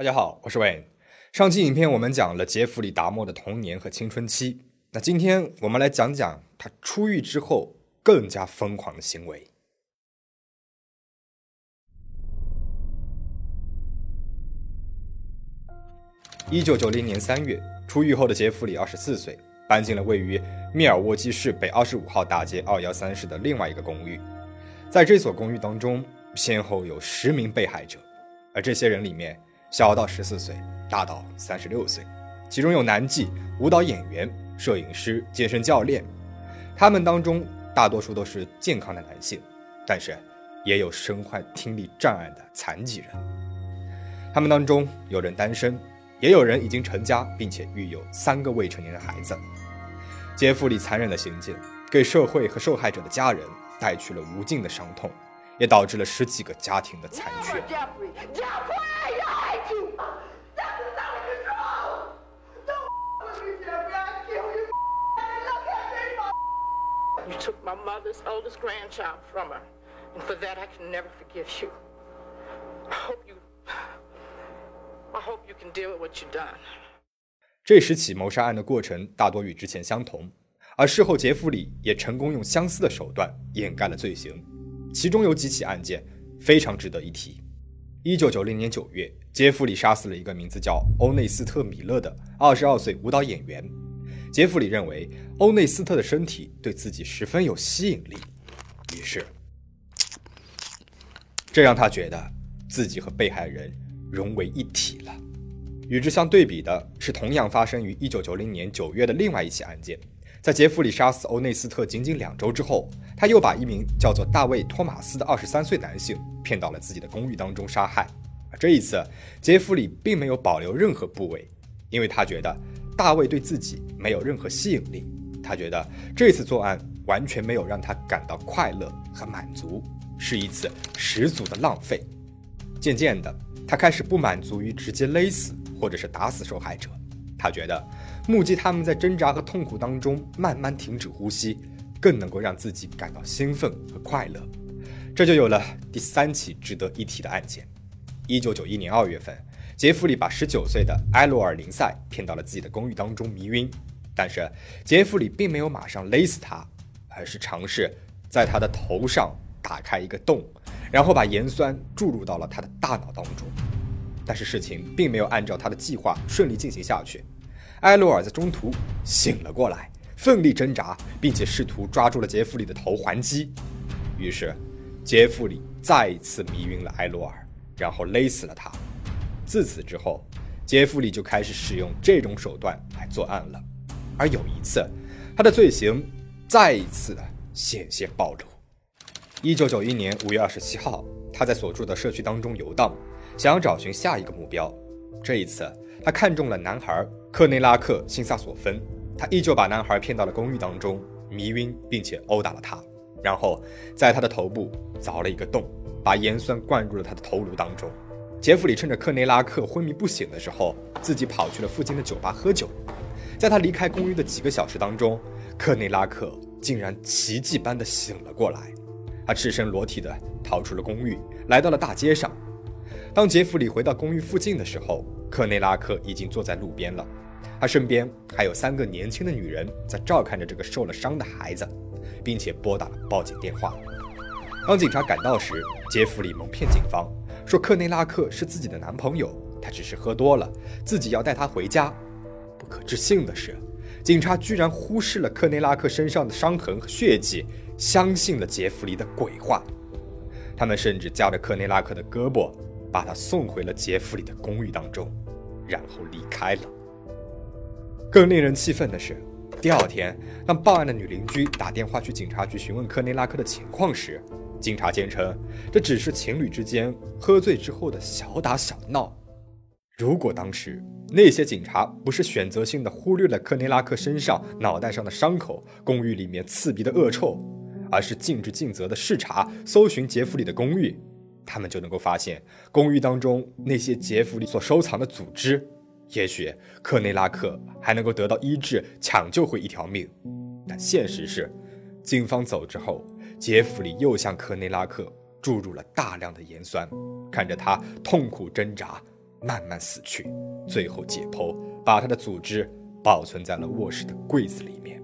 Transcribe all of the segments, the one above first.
大家好，我是 Wayne。上期影片我们讲了杰弗里·达莫的童年和青春期，那今天我们来讲讲他出狱之后更加疯狂的行为。一九九零年三月，出狱后的杰弗里二十四岁，搬进了位于密尔沃基市北二十五号大街二幺三室的另外一个公寓。在这所公寓当中，先后有十名被害者，而这些人里面。小到十四岁，大到三十六岁，其中有男妓、舞蹈演员、摄影师、健身教练，他们当中大多数都是健康的男性，但是也有身患听力障碍的残疾人。他们当中有人单身，也有人已经成家，并且育有三个未成年的孩子。杰弗里残忍的行径，给社会和受害者的家人带去了无尽的伤痛，也导致了十几个家庭的残缺。You took my mother's oldest grandchild from her, and for that I can never forgive you. I hope you, I hope you can deal with what you've done. 这十起谋杀案的过程大多与之前相同，而事后杰弗里也成功用相似的手段掩盖了罪行。其中有几起案件非常值得一提。一九九零年九月，杰弗里杀死了一个名字叫欧内斯特·米勒的二十二岁舞蹈演员。杰弗里认为欧内斯特的身体对自己十分有吸引力，于是这让他觉得自己和被害人融为一体了。与之相对比的是，同样发生于一九九零年九月的另外一起案件，在杰弗里杀死欧内斯特仅仅两周之后，他又把一名叫做大卫·托马斯的二十三岁男性骗到了自己的公寓当中杀害。这一次，杰弗里并没有保留任何部位，因为他觉得。大卫对自己没有任何吸引力，他觉得这次作案完全没有让他感到快乐和满足，是一次十足的浪费。渐渐的，他开始不满足于直接勒死或者是打死受害者，他觉得目击他们在挣扎和痛苦当中慢慢停止呼吸，更能够让自己感到兴奋和快乐。这就有了第三起值得一提的案件：一九九一年二月份。杰弗里把十九岁的埃罗尔·林塞骗到了自己的公寓当中迷晕，但是杰弗里并没有马上勒死他，而是尝试在他的头上打开一个洞，然后把盐酸注入到了他的大脑当中。但是事情并没有按照他的计划顺利进行下去，埃罗尔在中途醒了过来，奋力挣扎，并且试图抓住了杰弗里的头还击。于是，杰弗里再一次迷晕了埃罗尔，然后勒死了他。自此之后，杰弗里就开始使用这种手段来作案了。而有一次，他的罪行再一次险些暴露。一九九一年五月二十七号，他在所住的社区当中游荡，想要找寻下一个目标。这一次，他看中了男孩克内拉克·辛萨索芬，他依旧把男孩骗到了公寓当中，迷晕并且殴打了他，然后在他的头部凿了一个洞，把盐酸灌入了他的头颅当中。杰弗里趁着克内拉克昏迷不醒的时候，自己跑去了附近的酒吧喝酒。在他离开公寓的几个小时当中，克内拉克竟然奇迹般的醒了过来。他赤身裸体的逃出了公寓，来到了大街上。当杰弗里回到公寓附近的时候，克内拉克已经坐在路边了。他身边还有三个年轻的女人在照看着这个受了伤的孩子，并且拨打了报警电话。当警察赶到时，杰弗里蒙骗警方。说克内拉克是自己的男朋友，他只是喝多了，自己要带他回家。不可置信的是，警察居然忽视了克内拉克身上的伤痕和血迹，相信了杰弗里的鬼话。他们甚至夹着克内拉克的胳膊，把他送回了杰弗里的公寓当中，然后离开了。更令人气愤的是，第二天，当报案的女邻居打电话去警察局询问克内拉克的情况时，警察坚称，这只是情侣之间喝醉之后的小打小闹。如果当时那些警察不是选择性的忽略了克内拉克身上、脑袋上的伤口、公寓里面刺鼻的恶臭，而是尽职尽责的视察、搜寻杰弗里的公寓，他们就能够发现公寓当中那些杰弗里所收藏的组织。也许克内拉克还能够得到医治，抢救回一条命。但现实是，警方走之后。杰弗里又向科内拉克注入了大量的盐酸，看着他痛苦挣扎，慢慢死去，最后解剖，把他的组织保存在了卧室的柜子里面。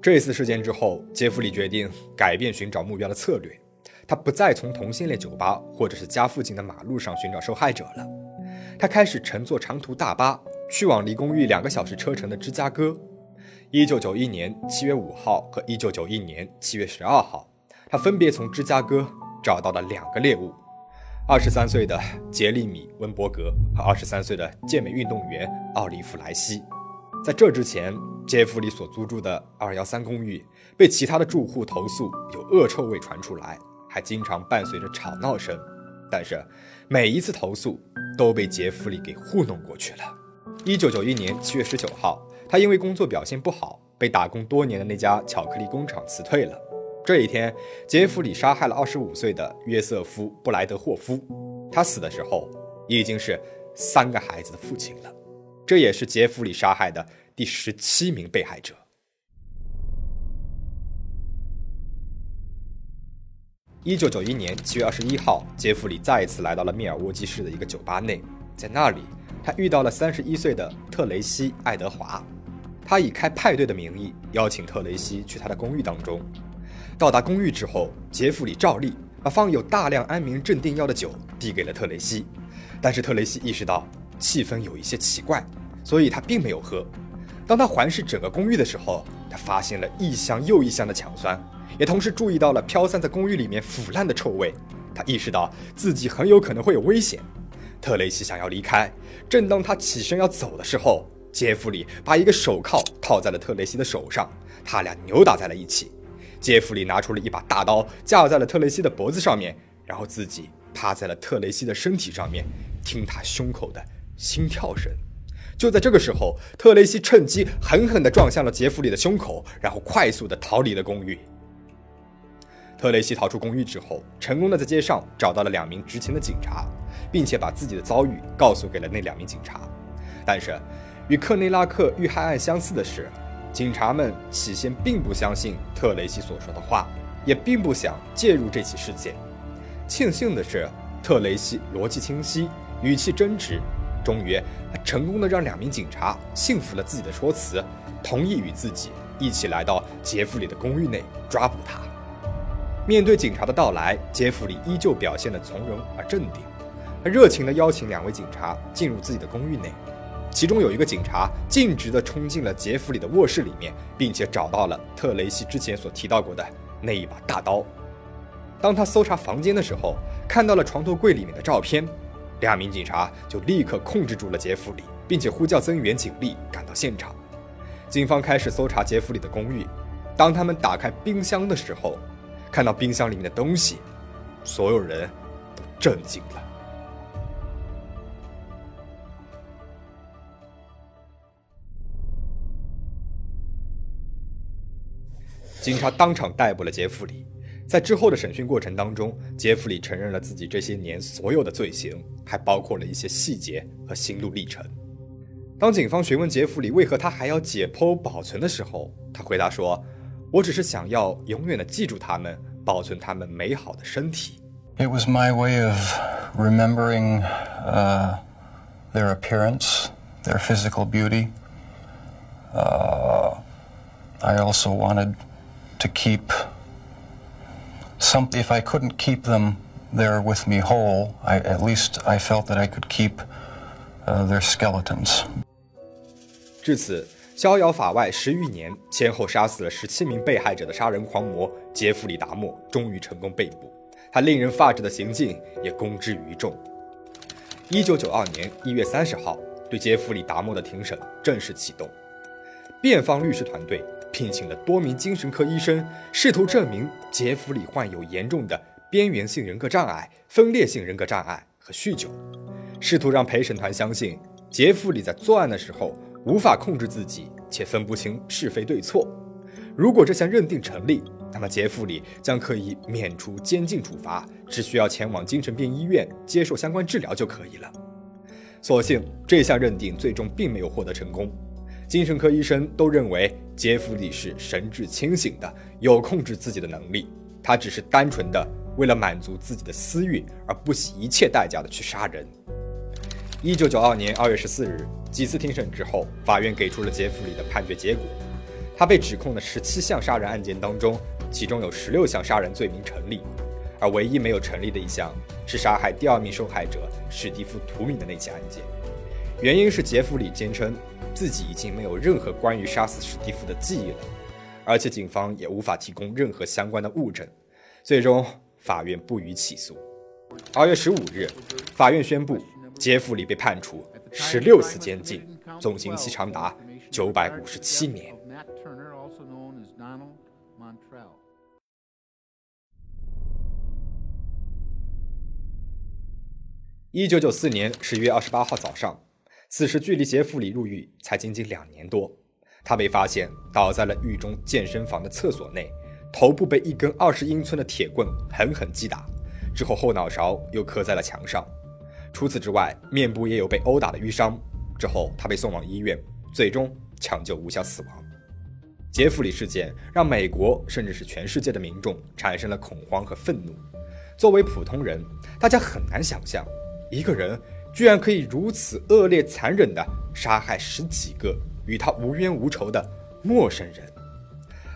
这次事件之后，杰弗里决定改变寻找目标的策略，他不再从同性恋酒吧或者是家附近的马路上寻找受害者了，他开始乘坐长途大巴去往离公寓两个小时车程的芝加哥。一九九一年七月五号和一九九一年七月十二号，他分别从芝加哥找到了两个猎物：二十三岁的杰利米·温伯格和二十三岁的健美运动员奥利弗莱西。在这之前，杰弗里所租住的二幺三公寓被其他的住户投诉有恶臭味传出来，还经常伴随着吵闹声。但是每一次投诉都被杰弗里给糊弄过去了。一九九一年七月十九号。他因为工作表现不好，被打工多年的那家巧克力工厂辞退了。这一天，杰弗里杀害了25岁的约瑟夫·布莱德霍夫。他死的时候已经是三个孩子的父亲了。这也是杰弗里杀害的第十七名被害者。1991年7月21号，杰弗里再一次来到了密尔沃基市的一个酒吧内，在那里，他遇到了31岁的特雷西·爱德华。他以开派对的名义邀请特雷西去他的公寓当中。到达公寓之后，杰弗里照例把放有大量安眠镇定药的酒递给了特雷西，但是特雷西意识到气氛有一些奇怪，所以他并没有喝。当他环视整个公寓的时候，他发现了一箱又一箱的强酸，也同时注意到了飘散在公寓里面腐烂的臭味。他意识到自己很有可能会有危险。特雷西想要离开，正当他起身要走的时候。杰弗里把一个手铐套在了特雷西的手上，他俩扭打在了一起。杰弗里拿出了一把大刀，架在了特雷西的脖子上面，然后自己趴在了特雷西的身体上面，听他胸口的心跳声。就在这个时候，特雷西趁机狠狠地撞向了杰弗里的胸口，然后快速地逃离了公寓。特雷西逃出公寓之后，成功的在街上找到了两名执勤的警察，并且把自己的遭遇告诉给了那两名警察，但是。与克内拉克遇害案相似的是，警察们起先并不相信特雷西所说的话，也并不想介入这起事件。庆幸的是，特雷西逻辑清晰，语气真直，终于成功的让两名警察信服了自己的说辞，同意与自己一起来到杰弗里的公寓内抓捕他。面对警察的到来，杰弗里依旧表现得从容而镇定，他热情地邀请两位警察进入自己的公寓内。其中有一个警察径直地冲进了杰弗里的卧室里面，并且找到了特雷西之前所提到过的那一把大刀。当他搜查房间的时候，看到了床头柜里面的照片，两名警察就立刻控制住了杰弗里，并且呼叫增援警力赶到现场。警方开始搜查杰弗里的公寓。当他们打开冰箱的时候，看到冰箱里面的东西，所有人都震惊了。警察当场逮捕了杰弗里。在之后的审讯过程当中，杰弗里承认了自己这些年所有的罪行，还包括了一些细节和心路历程。当警方询问杰弗里为何他还要解剖保存的时候，他回答说：“我只是想要永远的记住他们，保存他们美好的身体。” It was my way of remembering, uh, their appearance, their physical beauty. Uh, I also wanted. To keep some if I couldn't keep them there with me whole, I at least I felt that I could keep uh, their skeletons. 至此，逍遥法外十余年，先后杀死了十七名被害者的杀人狂魔杰弗里·达莫终于成功被捕，他令人发指的行径也公之于众。一九九二年一月三十号，对杰弗里·达莫的庭审正式启动，辩方律师团队。聘请了多名精神科医生，试图证明杰弗里患有严重的边缘性人格障碍、分裂性人格障碍和酗酒，试图让陪审团相信杰弗里在作案的时候无法控制自己，且分不清是非对错。如果这项认定成立，那么杰弗里将可以免除监禁处罚，只需要前往精神病医院接受相关治疗就可以了。所幸这项认定最终并没有获得成功。精神科医生都认为杰弗里是神志清醒的，有控制自己的能力。他只是单纯的为了满足自己的私欲而不惜一切代价的去杀人。一九九二年二月十四日，几次庭审之后，法院给出了杰弗里的判决结果。他被指控的十七项杀人案件当中，其中有十六项杀人罪名成立，而唯一没有成立的一项是杀害第二名受害者史蒂夫·图敏的那起案件。原因是杰弗里坚称自己已经没有任何关于杀死史蒂夫的记忆了，而且警方也无法提供任何相关的物证。最终，法院不予起诉。二月十五日，法院宣布。杰弗里被判处十六次监禁，总刑期长达九百五十七年。一九九四年十月二十八号早上，此时距离杰弗里入狱才仅仅两年多，他被发现倒在了狱中健身房的厕所内，头部被一根二十英寸的铁棍狠狠击打，之后后脑勺又磕在了墙上。除此之外，面部也有被殴打的淤伤。之后，他被送往医院，最终抢救无效死亡。杰弗里事件让美国甚至是全世界的民众产生了恐慌和愤怒。作为普通人，大家很难想象，一个人居然可以如此恶劣残忍地杀害十几个与他无冤无仇的陌生人。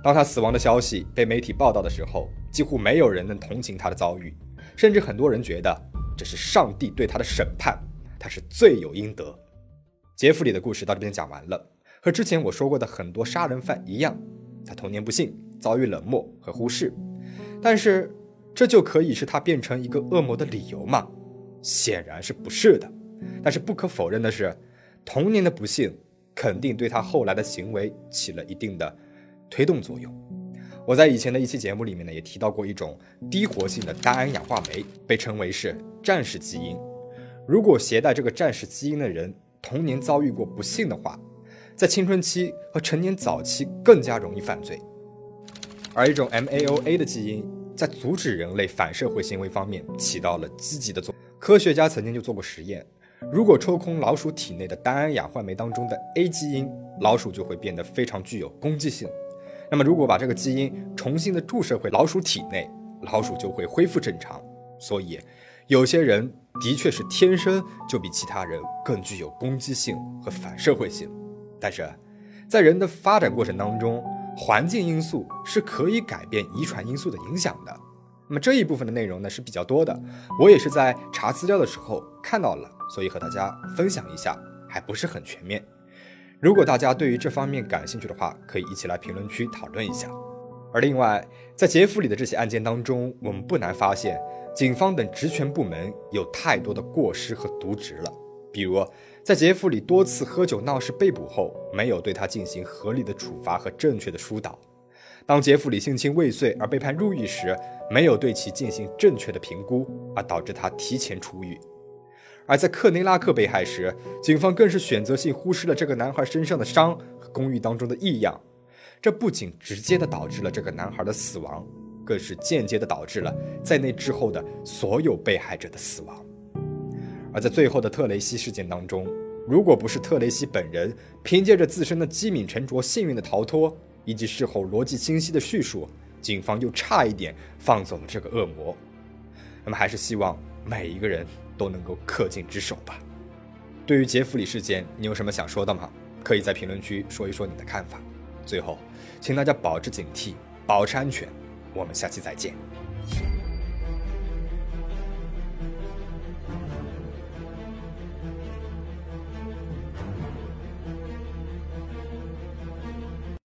当他死亡的消息被媒体报道的时候，几乎没有人能同情他的遭遇，甚至很多人觉得。这是上帝对他的审判，他是罪有应得。杰弗里的故事到这边讲完了，和之前我说过的很多杀人犯一样，他童年不幸，遭遇冷漠和忽视。但是，这就可以是他变成一个恶魔的理由吗？显然是不是的。但是不可否认的是，童年的不幸肯定对他后来的行为起了一定的推动作用。我在以前的一期节目里面呢，也提到过一种低活性的单胺氧化酶，被称为是战士基因。如果携带这个战士基因的人童年遭遇过不幸的话，在青春期和成年早期更加容易犯罪。而一种 MAOA 的基因在阻止人类反社会行为方面起到了积极的作用。科学家曾经就做过实验，如果抽空老鼠体内的单胺氧化酶当中的 A 基因，老鼠就会变得非常具有攻击性。那么，如果把这个基因重新的注射回老鼠体内，老鼠就会恢复正常。所以，有些人的确是天生就比其他人更具有攻击性和反社会性。但是，在人的发展过程当中，环境因素是可以改变遗传因素的影响的。那么这一部分的内容呢是比较多的，我也是在查资料的时候看到了，所以和大家分享一下，还不是很全面。如果大家对于这方面感兴趣的话，可以一起来评论区讨论一下。而另外，在杰弗里的这起案件当中，我们不难发现，警方等职权部门有太多的过失和渎职了。比如，在杰弗里多次喝酒闹事被捕后，没有对他进行合理的处罚和正确的疏导；当杰弗里性侵未遂而被判入狱时，没有对其进行正确的评估，而导致他提前出狱。而在克内拉克被害时，警方更是选择性忽视了这个男孩身上的伤和公寓当中的异样，这不仅直接的导致了这个男孩的死亡，更是间接的导致了在那之后的所有被害者的死亡。而在最后的特雷西事件当中，如果不是特雷西本人凭借着自身的机敏沉着幸运的逃脱，以及事后逻辑清晰的叙述，警方又差一点放走了这个恶魔。那么，还是希望每一个人。都能够恪尽职守吧。对于杰弗里事件，你有什么想说的吗？可以在评论区说一说你的看法。最后，请大家保持警惕，保持安全。我们下期再见。